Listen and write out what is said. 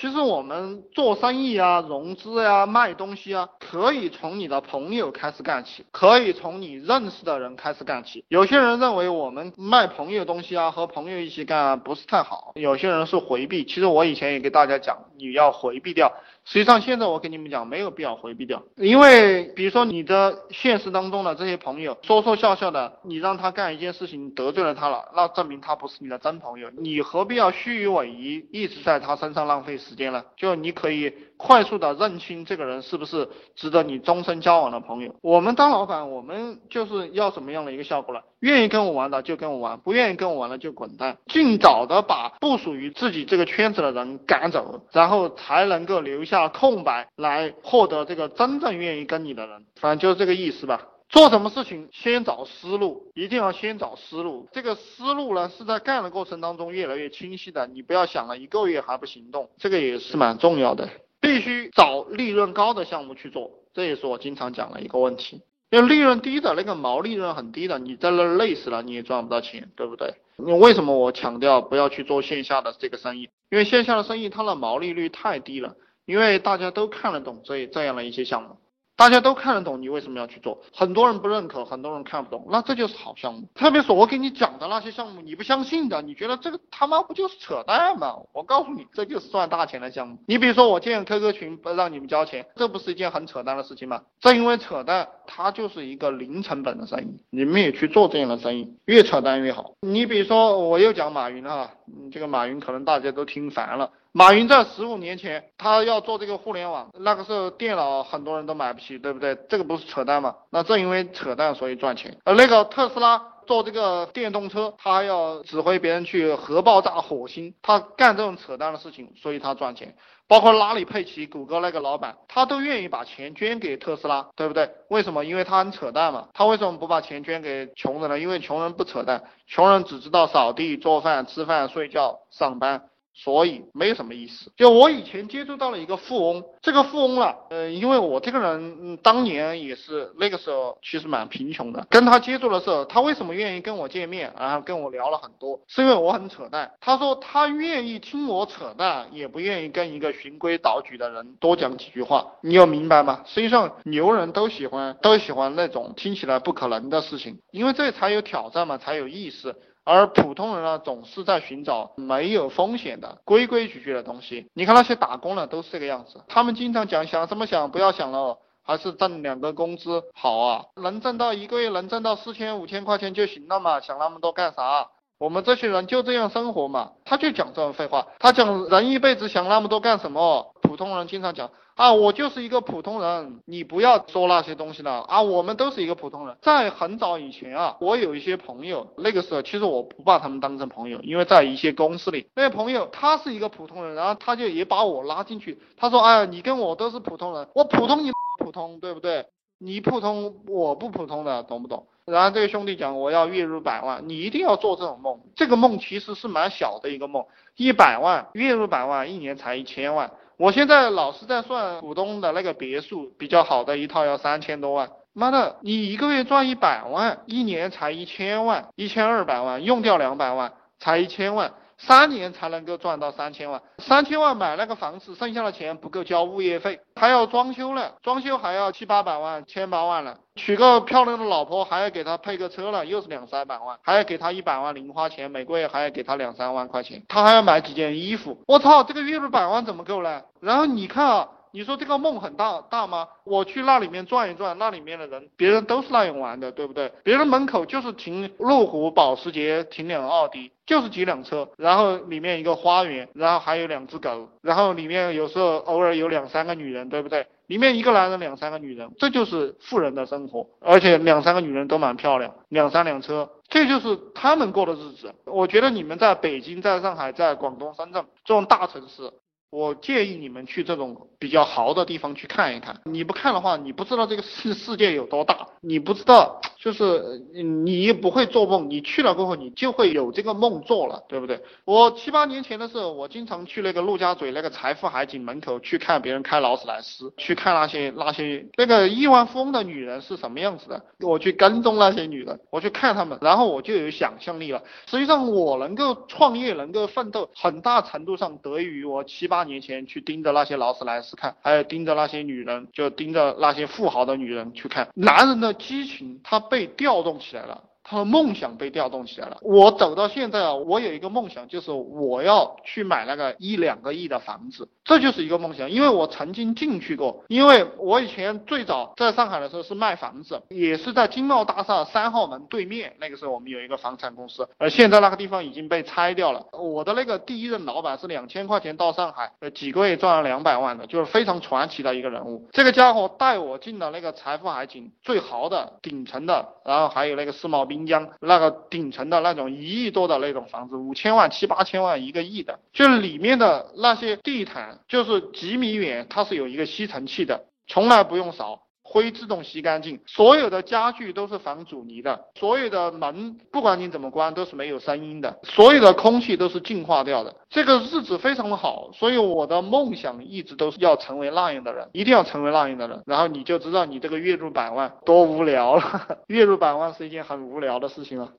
其实我们做生意啊、融资呀、卖东西啊，可以从你的朋友开始干起，可以从你认识的人开始干起。有些人认为我们卖朋友东西啊，和朋友一起干不是太好，有些人是回避。其实我以前也给大家讲，你要回避掉。实际上现在我跟你们讲，没有必要回避掉，因为比如说你的现实当中的这些朋友说说笑笑的，你让他干一件事情得罪了他了，那证明他不是你的真朋友，你何必要虚与委蛇，一直在他身上浪费时间了？就你可以。快速的认清这个人是不是值得你终身交往的朋友。我们当老板，我们就是要什么样的一个效果呢？愿意跟我玩的就跟我玩，不愿意跟我玩的就滚蛋。尽早的把不属于自己这个圈子的人赶走，然后才能够留下空白来获得这个真正愿意跟你的人。反正就是这个意思吧。做什么事情先找思路，一定要先找思路。这个思路呢是在干的过程当中越来越清晰的。你不要想了一个月还不行动，这个也是蛮重要的。必须找利润高的项目去做，这也是我经常讲的一个问题。因为利润低的那个毛利润很低的，你在那累死了，你也赚不到钱，对不对？你为什么我强调不要去做线下的这个生意？因为线下的生意它的毛利率太低了，因为大家都看得懂这这样的一些项目。大家都看得懂，你为什么要去做？很多人不认可，很多人看不懂，那这就是好项目。特别是我给你讲的那些项目，你不相信的，你觉得这个他妈不就是扯淡吗？我告诉你，这就是赚大钱的项目。你比如说我建 QQ 群不让你们交钱，这不是一件很扯淡的事情吗？正因为扯淡，它就是一个零成本的生意，你们也去做这样的生意，越扯淡越好。你比如说我又讲马云啊，这个马云可能大家都听烦了。马云在十五年前，他要做这个互联网，那个时候电脑很多人都买不起，对不对？这个不是扯淡吗？那正因为扯淡，所以赚钱。呃那个特斯拉做这个电动车，他要指挥别人去核爆炸火星，他干这种扯淡的事情，所以他赚钱。包括拉里·佩奇，谷歌那个老板，他都愿意把钱捐给特斯拉，对不对？为什么？因为他很扯淡嘛。他为什么不把钱捐给穷人呢？因为穷人不扯淡，穷人只知道扫地、做饭、吃饭、睡觉、上班。所以没有什么意思。就我以前接触到了一个富翁，这个富翁了，呃，因为我这个人嗯、当年也是那个时候其实蛮贫穷的。跟他接触的时候，他为什么愿意跟我见面，然后跟我聊了很多，是因为我很扯淡。他说他愿意听我扯淡，也不愿意跟一个循规蹈矩的人多讲几句话。你有明白吗？实际上牛人都喜欢都喜欢那种听起来不可能的事情，因为这才有挑战嘛，才有意思。而普通人呢，总是在寻找没有风险的规规矩矩的东西。你看那些打工的都是这个样子，他们经常讲想什么想，不要想了，还是挣两个工资好啊，能挣到一个月能挣到四千五千块钱就行了嘛，想那么多干啥？我们这些人就这样生活嘛，他就讲这种废话，他讲人一辈子想那么多干什么？普通人经常讲。啊，我就是一个普通人，你不要说那些东西了啊！我们都是一个普通人。在很早以前啊，我有一些朋友，那个时候其实我不把他们当成朋友，因为在一些公司里，那些朋友他是一个普通人，然后他就也把我拉进去。他说：“哎，你跟我都是普通人，我普通你普通，对不对？你普通我不普通的，懂不懂？”然后这个兄弟讲：“我要月入百万，你一定要做这种梦。这个梦其实是蛮小的一个梦，一百万月入百万，一年才一千万。”我现在老是在算股东的那个别墅，比较好的一套要三千多万。妈的，你一个月赚一百万，一年才一千万，一千二百万，用掉两百万，才一千万。三年才能够赚到三千万，三千万买那个房子，剩下的钱不够交物业费，他要装修了，装修还要七八百万，千八万了。娶个漂亮的老婆还要给他配个车了，又是两三百万，还要给他一百万零花钱，每个月还要给他两三万块钱，他还要买几件衣服。我操，这个月入百万怎么够呢？然后你看啊。你说这个梦很大大吗？我去那里面转一转，那里面的人，别人都是那样玩的，对不对？别人门口就是停路虎、保时捷，停辆奥迪，就是几辆车，然后里面一个花园，然后还有两只狗，然后里面有时候偶尔有两三个女人，对不对？里面一个男人，两三个女人，这就是富人的生活，而且两三个女人都蛮漂亮，两三辆车，这就是他们过的日子。我觉得你们在北京、在上海、在广东、深圳这种大城市。我建议你们去这种比较豪的地方去看一看。你不看的话，你不知道这个世世界有多大，你不知道，就是你不会做梦。你去了过后，你就会有这个梦做了，对不对？我七八年前的时候，我经常去那个陆家嘴那个财富海景门口去看别人开劳斯莱斯，去看那些那些那个亿万富翁的女人是什么样子的。我去跟踪那些女人，我去看他们，然后我就有想象力了。实际上，我能够创业，能够奋斗，很大程度上得益于我七八。八年前去盯着那些劳斯莱斯看，还有盯着那些女人，就盯着那些富豪的女人去看。男人的激情，他被调动起来了。他的梦想被调动起来了。我走到现在啊，我有一个梦想，就是我要去买那个一两个亿的房子，这就是一个梦想。因为我曾经进去过，因为我以前最早在上海的时候是卖房子，也是在金茂大厦三号门对面。那个时候我们有一个房产公司，而现在那个地方已经被拆掉了。我的那个第一任老板是两千块钱到上海，呃，几个月赚了两百万的，就是非常传奇的一个人物。这个家伙带我进了那个财富海景最豪的顶层的，然后还有那个世贸滨。滨江那个顶层的那种一亿多的那种房子，五千万七八千万一个亿的，就是里面的那些地毯，就是几米远，它是有一个吸尘器的，从来不用扫。灰自动吸干净，所有的家具都是防阻尼的，所有的门不管你怎么关都是没有声音的，所有的空气都是净化掉的，这个日子非常的好，所以我的梦想一直都是要成为那样的人，一定要成为那样的人，然后你就知道你这个月入百万多无聊了，月入百万是一件很无聊的事情了。